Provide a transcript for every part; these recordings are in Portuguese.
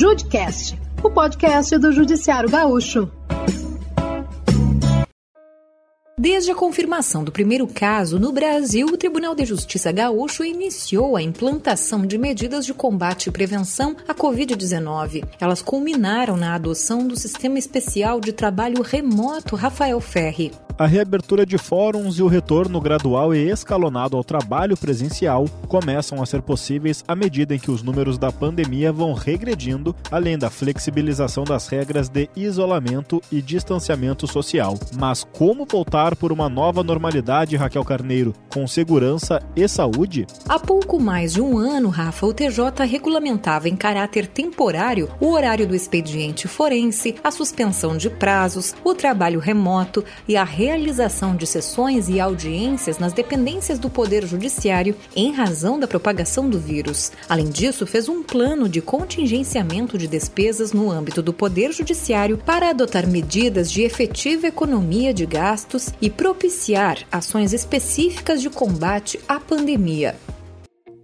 Judcast, o podcast do Judiciário Gaúcho. Desde a confirmação do primeiro caso no Brasil, o Tribunal de Justiça Gaúcho iniciou a implantação de medidas de combate e prevenção à Covid-19. Elas culminaram na adoção do Sistema Especial de Trabalho Remoto Rafael Ferri a reabertura de fóruns e o retorno gradual e escalonado ao trabalho presencial começam a ser possíveis à medida em que os números da pandemia vão regredindo, além da flexibilização das regras de isolamento e distanciamento social. Mas como voltar por uma nova normalidade, Raquel Carneiro, com segurança e saúde? Há pouco mais de um ano, Rafa, o TJ regulamentava em caráter temporário o horário do expediente forense, a suspensão de prazos, o trabalho remoto e a realização de sessões e audiências nas dependências do Poder Judiciário em razão da propagação do vírus. Além disso, fez um plano de contingenciamento de despesas no âmbito do Poder Judiciário para adotar medidas de efetiva economia de gastos e propiciar ações específicas de combate à pandemia.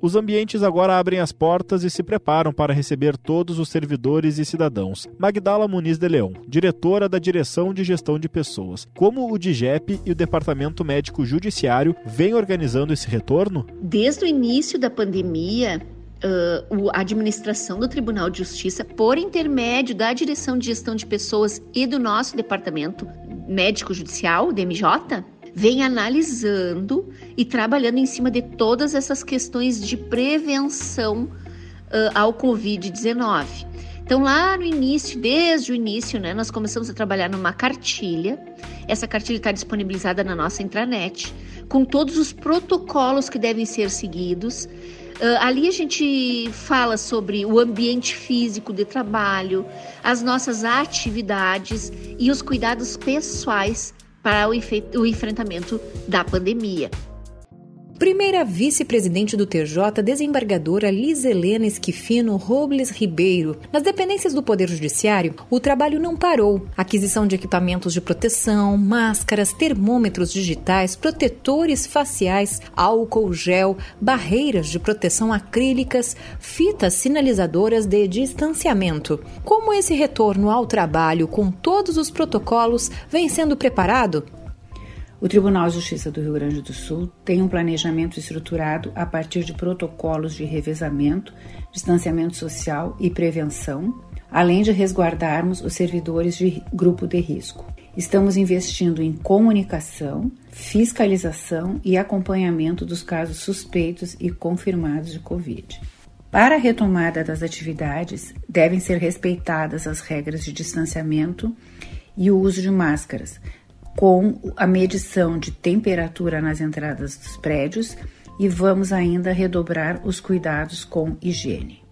Os ambientes agora abrem as portas e se preparam para receber todos os servidores e cidadãos. Magdala Muniz de Leão, diretora da Direção de Gestão de Pessoas. Como o DIGEP e o Departamento Médico Judiciário vêm organizando esse retorno? Desde o início da pandemia, a administração do Tribunal de Justiça, por intermédio da Direção de Gestão de Pessoas e do nosso Departamento Médico Judicial, DMJ, vem analisando e trabalhando em cima de todas essas questões de prevenção uh, ao Covid-19. Então, lá no início, desde o início, né, nós começamos a trabalhar numa cartilha. Essa cartilha está disponibilizada na nossa intranet, com todos os protocolos que devem ser seguidos. Uh, ali a gente fala sobre o ambiente físico de trabalho, as nossas atividades e os cuidados pessoais para o, o enfrentamento da pandemia. Primeira vice-presidente do TJ, desembargadora Liz Helena Esquifino Robles Ribeiro. Nas dependências do Poder Judiciário, o trabalho não parou. Aquisição de equipamentos de proteção, máscaras, termômetros digitais, protetores faciais, álcool gel, barreiras de proteção acrílicas, fitas sinalizadoras de distanciamento. Como esse retorno ao trabalho com todos os protocolos vem sendo preparado? O Tribunal de Justiça do Rio Grande do Sul tem um planejamento estruturado a partir de protocolos de revezamento, distanciamento social e prevenção, além de resguardarmos os servidores de grupo de risco. Estamos investindo em comunicação, fiscalização e acompanhamento dos casos suspeitos e confirmados de Covid. Para a retomada das atividades, devem ser respeitadas as regras de distanciamento e o uso de máscaras, com a medição de temperatura nas entradas dos prédios e vamos ainda redobrar os cuidados com higiene.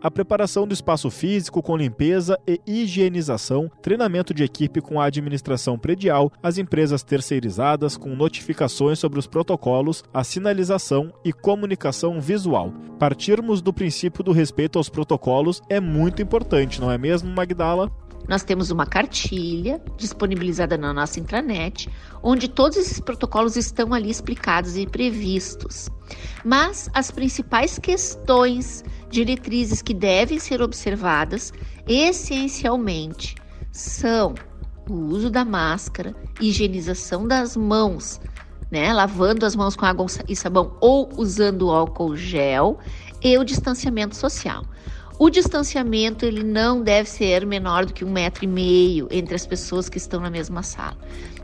A preparação do espaço físico com limpeza e higienização, treinamento de equipe com a administração predial, as empresas terceirizadas com notificações sobre os protocolos, a sinalização e comunicação visual. Partirmos do princípio do respeito aos protocolos é muito importante, não é mesmo, Magdala? Nós temos uma cartilha disponibilizada na nossa intranet, onde todos esses protocolos estão ali explicados e previstos. Mas as principais questões, diretrizes que devem ser observadas, essencialmente, são o uso da máscara, higienização das mãos, né, lavando as mãos com água e sabão ou usando álcool gel e o distanciamento social. O distanciamento ele não deve ser menor do que um metro e meio entre as pessoas que estão na mesma sala.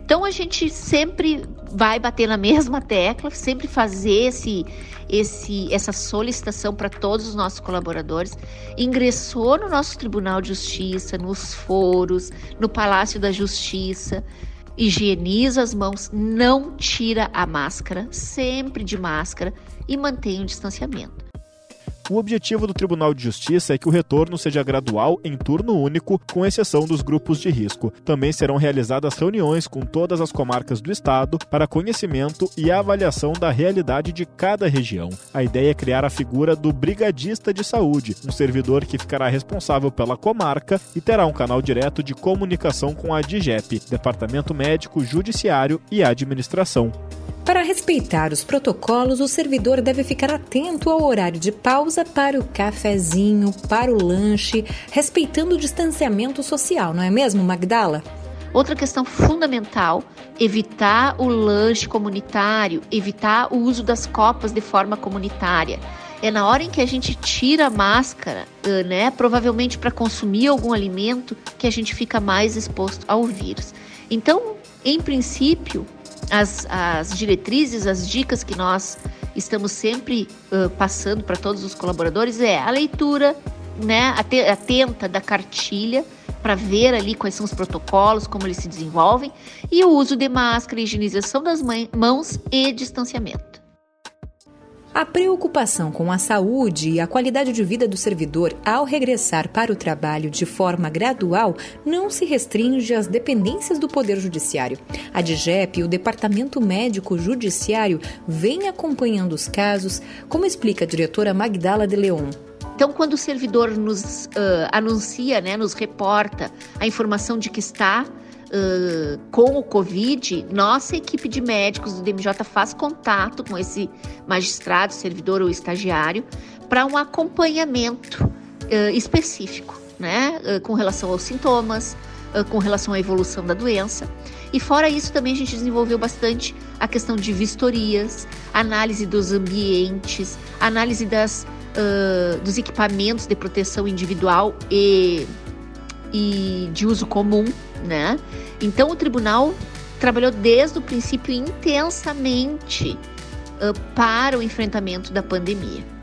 Então a gente sempre vai bater na mesma tecla, sempre fazer esse, esse, essa solicitação para todos os nossos colaboradores. Ingressou no nosso Tribunal de Justiça, nos foros, no Palácio da Justiça higieniza as mãos, não tira a máscara, sempre de máscara e mantém o distanciamento. O objetivo do Tribunal de Justiça é que o retorno seja gradual em turno único, com exceção dos grupos de risco. Também serão realizadas reuniões com todas as comarcas do estado para conhecimento e avaliação da realidade de cada região. A ideia é criar a figura do brigadista de saúde, um servidor que ficará responsável pela comarca e terá um canal direto de comunicação com a DIGEP, Departamento Médico, Judiciário e Administração. Para respeitar os protocolos, o servidor deve ficar atento ao horário de pausa para o cafezinho, para o lanche, respeitando o distanciamento social, não é mesmo, Magdala? Outra questão fundamental: evitar o lanche comunitário, evitar o uso das copas de forma comunitária. É na hora em que a gente tira a máscara, né, provavelmente para consumir algum alimento, que a gente fica mais exposto ao vírus. Então, em princípio, as, as diretrizes, as dicas que nós estamos sempre uh, passando para todos os colaboradores é a leitura né, atenta da cartilha para ver ali quais são os protocolos, como eles se desenvolvem, e o uso de máscara, higienização das mãos e distanciamento. A preocupação com a saúde e a qualidade de vida do servidor ao regressar para o trabalho de forma gradual não se restringe às dependências do Poder Judiciário. A DGEP, o Departamento Médico Judiciário, vem acompanhando os casos, como explica a diretora Magdala de Leon. Então, quando o servidor nos uh, anuncia, né, nos reporta a informação de que está uh, com o Covid, nossa equipe de médicos do DMJ faz contato com esse magistrado, servidor ou estagiário para um acompanhamento uh, específico, né, uh, com relação aos sintomas, com relação à evolução da doença. E fora isso, também a gente desenvolveu bastante a questão de vistorias, análise dos ambientes, análise das, dos equipamentos de proteção individual e, e de uso comum, né? Então o tribunal trabalhou desde o princípio intensamente uh, para o enfrentamento da pandemia.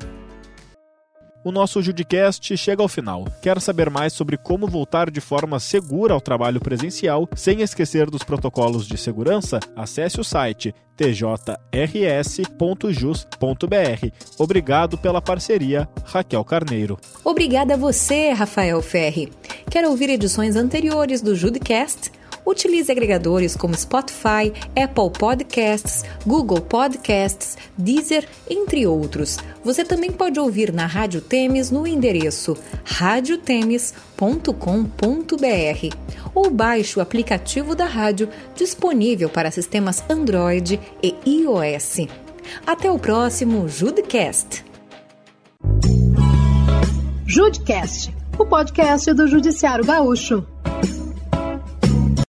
O nosso Judicast chega ao final. Quer saber mais sobre como voltar de forma segura ao trabalho presencial, sem esquecer dos protocolos de segurança? Acesse o site tjrs.jus.br. Obrigado pela parceria, Raquel Carneiro. Obrigada a você, Rafael Ferri. Quer ouvir edições anteriores do Judicast? Utilize agregadores como Spotify, Apple Podcasts, Google Podcasts, Deezer, entre outros. Você também pode ouvir na Rádio Temes no endereço radiotemes.com.br ou baixe o aplicativo da rádio disponível para sistemas Android e iOS. Até o próximo Judcast. Judcast, o podcast do Judiciário Gaúcho.